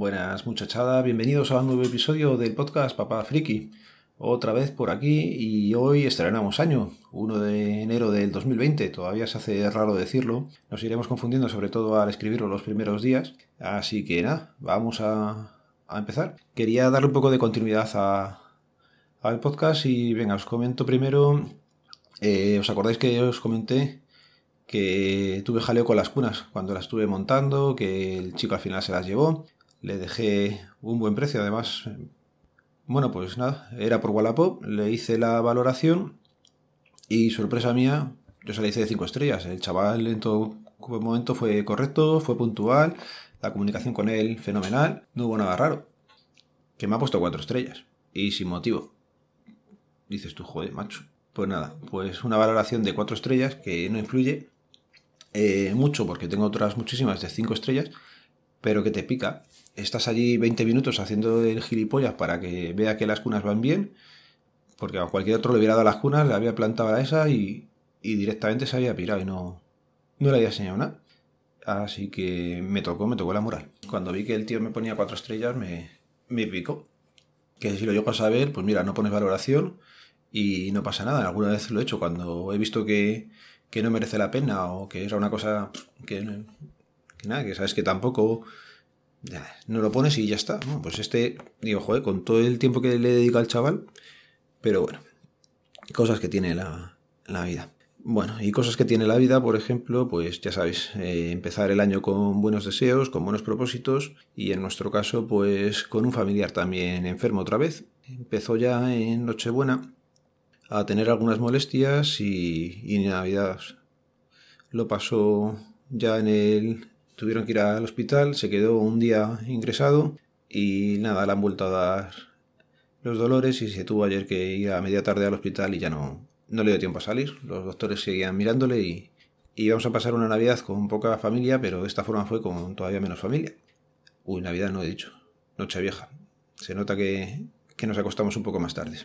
Buenas muchachada, bienvenidos a un nuevo episodio del podcast Papá Friki. Otra vez por aquí y hoy estrenamos año, 1 de enero del 2020, todavía se hace raro decirlo, nos iremos confundiendo sobre todo al escribirlo los primeros días, así que nada, vamos a, empezar. Quería darle un poco de continuidad al podcast y venga, os comento primero, eh, ¿os acordáis que os comenté que tuve jaleo con las cunas cuando las estuve montando, que el chico al final se las llevó? Le dejé un buen precio, además. Bueno, pues nada, era por Wallapop, le hice la valoración y sorpresa mía, yo se la hice de 5 estrellas. El chaval en todo momento fue correcto, fue puntual, la comunicación con él fenomenal, no hubo nada raro. Que me ha puesto 4 estrellas y sin motivo. Dices tú, joder, macho. Pues nada, pues una valoración de 4 estrellas que no influye eh, mucho porque tengo otras muchísimas de 5 estrellas, pero que te pica estás allí 20 minutos haciendo el gilipollas para que vea que las cunas van bien, porque a cualquier otro le hubiera dado las cunas, le había plantado a esa y, directamente se había pirado y no, no le había enseñado nada. Así que me tocó, me tocó la moral. Cuando vi que el tío me ponía cuatro estrellas, me, me picó. Que si lo llego a saber, pues mira, no pones valoración y no pasa nada. Alguna vez lo he hecho cuando he visto que, que no merece la pena o que era una cosa que, nada, que sabes que tampoco no lo pones y ya está. pues este, digo, joder, con todo el tiempo que le dedica al chaval, pero bueno, cosas que tiene la, vida. Bueno, y cosas que tiene la vida, por ejemplo, pues ya sabéis, eh, empezar el año con buenos deseos, con buenos propósitos y en nuestro caso, pues con un familiar también enfermo otra vez. Empezó ya en Nochebuena a tener algunas molestias y, y Navidad lo pasó ya en el, Tuvieron que ir al hospital, se quedó un día ingresado y nada, le han vuelto a dar los dolores y se tuvo ayer que ir a media tarde al hospital y ya no, no le dio tiempo a salir. Los doctores seguían mirándole y, íbamos a pasar una Navidad con poca familia, pero esta forma fue con todavía menos familia. Uy, Navidad no he dicho, Noche Vieja. Se nota que, que nos acostamos un poco más tarde.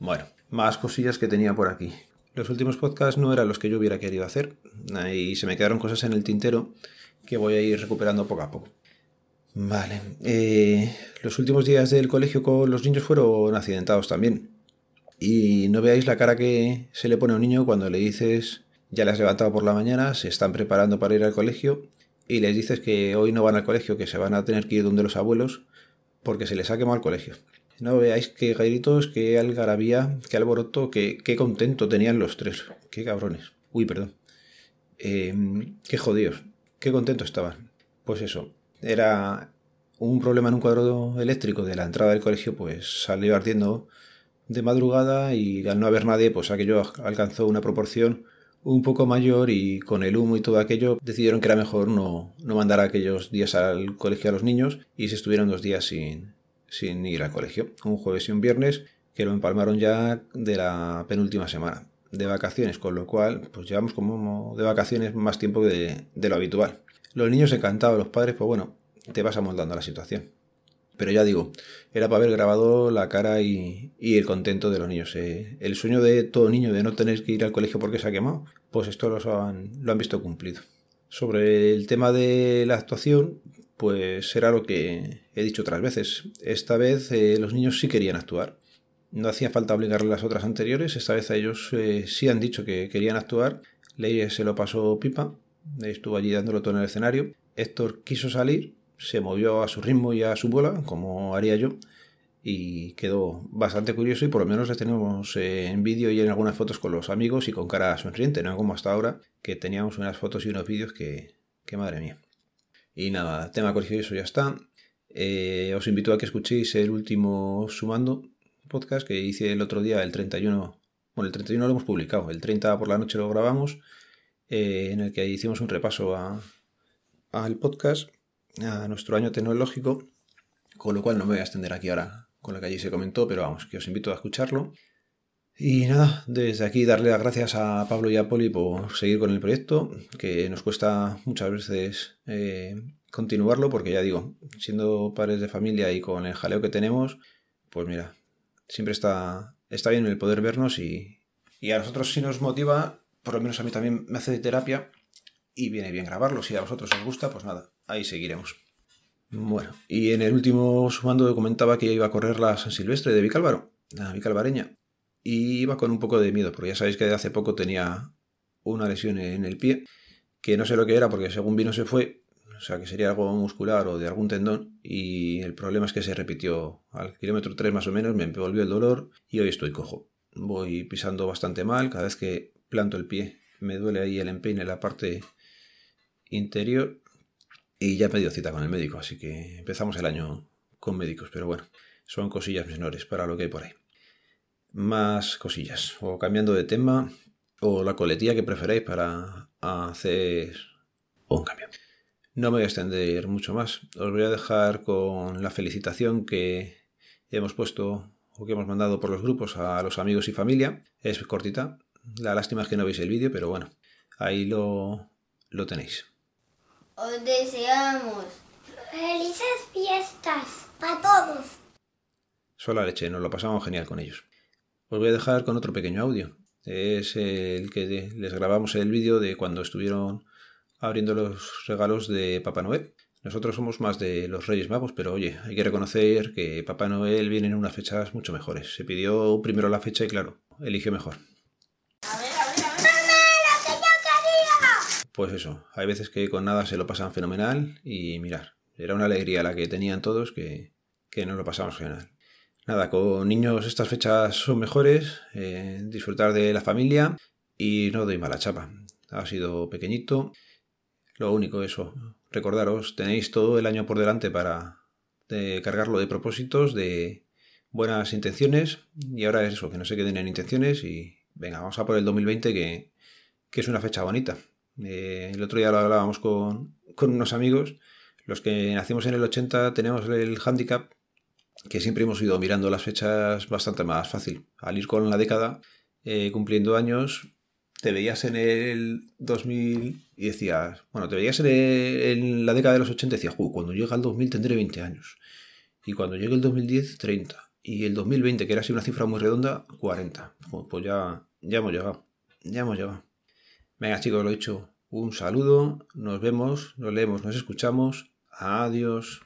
Bueno, más cosillas que tenía por aquí. Los últimos podcasts no eran los que yo hubiera querido hacer y se me quedaron cosas en el tintero que voy a ir recuperando poco a poco. Vale. Eh, los últimos días del colegio con los niños fueron accidentados también. Y no veáis la cara que se le pone a un niño cuando le dices, ya le has levantado por la mañana, se están preparando para ir al colegio y les dices que hoy no van al colegio, que se van a tener que ir donde los abuelos porque se les ha quemado el colegio. No veáis qué gritos, qué algarabía, qué alboroto, qué, qué contento tenían los tres. Qué cabrones. Uy, perdón. Eh, qué jodidos qué contento estaban. Pues eso, era un problema en un cuadro eléctrico de la entrada del colegio, pues salió ardiendo de madrugada y al no haber nadie, pues aquello alcanzó una proporción un poco mayor y con el humo y todo aquello decidieron que era mejor no, no mandar aquellos días al colegio a los niños y se estuvieron dos días sin, sin ir al colegio, un jueves y un viernes que lo empalmaron ya de la penúltima semana de vacaciones, con lo cual pues llevamos como de vacaciones más tiempo de, lo habitual. Los niños encantados, los padres, pues bueno, te vas amoldando a la situación. Pero ya digo, era para haber grabado la cara y, el contento de los niños. Eh, el sueño de todo niño de no tener que ir al colegio porque se ha quemado, pues esto lo han, lo han visto cumplido. Sobre el tema de la actuación, pues era lo que he dicho otras veces. Esta vez eh, los niños sí querían actuar. No hacía falta obligarle las otras anteriores, esta vez a ellos eh, sí han dicho que querían actuar. Leire se lo pasó pipa, estuvo allí dándolo todo en el escenario. Héctor quiso salir, se movió a su ritmo y a su bola, como haría yo, y quedó bastante curioso y por lo menos le tenemos eh, en vídeo y en algunas fotos con los amigos y con cara sonriente, no como hasta ahora, que teníamos unas fotos y unos vídeos que, que madre mía. Y nada, tema curioso ya está. Eh, os invito a que escuchéis el último Sumando, podcast que hice el otro día, el 31. Bueno, el 31 lo hemos publicado, el 30 por la noche lo grabamos, eh, en el que hicimos un repaso al podcast, a nuestro año tecnológico, con lo cual no me voy a extender aquí ahora con lo que allí se comentó, pero vamos, que os invito a escucharlo. Y nada, desde aquí darle las gracias a Pablo y a Poli por seguir con el proyecto, que nos cuesta muchas veces eh, continuarlo, porque ya digo, siendo padres de familia y con el jaleo que tenemos, pues mira, siempre está, está bien el poder vernos y, y a nosotros si nos motiva, por lo menos a mí también me hace de terapia y viene bien grabarlo. Si a vosotros os gusta, pues nada, ahí seguiremos. Bueno, y en el último sumando comentaba que iba a correr la San Silvestre de Vicálvaro, la Vicalvareña, y iba con un poco de miedo, porque ya sabéis que de hace poco tenía una lesión en el pie, que no sé lo que era, porque según vino se fue, o sea que sería algo muscular o de algún tendón, y el problema es que se repitió al kilómetro 3 más o menos, me volvió el dolor y hoy estoy cojo. Voy pisando bastante mal, cada vez que planto el pie me duele ahí el empeine en la parte interior y ya me dio cita con el médico, así que empezamos el año con médicos, pero bueno, son cosillas menores para lo que hay por ahí. Más cosillas, o cambiando de tema, o la coletilla que preferéis para hacer un cambio. No me voy a extender mucho más, os voy a dejar con la felicitación que hemos puesto o que hemos mandado por los grupos a los amigos y familia. Es cortita, la lástima es que no veis el vídeo, pero bueno, ahí lo, lo tenéis. Os deseamos felices fiestas para todos. Sola leche, nos lo pasamos genial con ellos. Os voy a dejar con otro pequeño audio. Es el que les grabamos el vídeo de cuando estuvieron abriendo los regalos de Papá Noel. Nosotros somos más de los Reyes Magos, pero oye, hay que reconocer que Papá Noel viene en unas fechas mucho mejores. Se pidió primero la fecha y claro, eligió mejor. Pues eso, hay veces que con nada se lo pasan fenomenal y mirar, era una alegría la que tenían todos que, que nos lo pasamos fenomenal. Nada, con niños estas fechas son mejores, eh, disfrutar de la familia y no doy mala chapa. Ha sido pequeñito, lo único eso, recordaros, tenéis todo el año por delante para cargarlo de propósitos, de buenas intenciones y ahora es eso, que no se queden en intenciones y venga, vamos a por el 2020 que, que es una fecha bonita. Eh, el otro día lo hablábamos con, unos amigos. Los que nacimos en el 80 tenemos el handicap que siempre hemos ido mirando las fechas bastante más fácil. Al ir con la década, eh, cumpliendo años, te veías en el 2000 y decías, bueno, te veías en, la década de los 80 y decías, cuando llega el 2000 tendré 20 años. Y cuando llegue el 2010, 30. Y el 2020, que era así una cifra muy redonda, 40. Pues ya, ya hemos llegado. Ya hemos llegado. Venga chicos, lo he dicho. Un saludo, nos vemos, nos leemos, nos escuchamos. Adiós.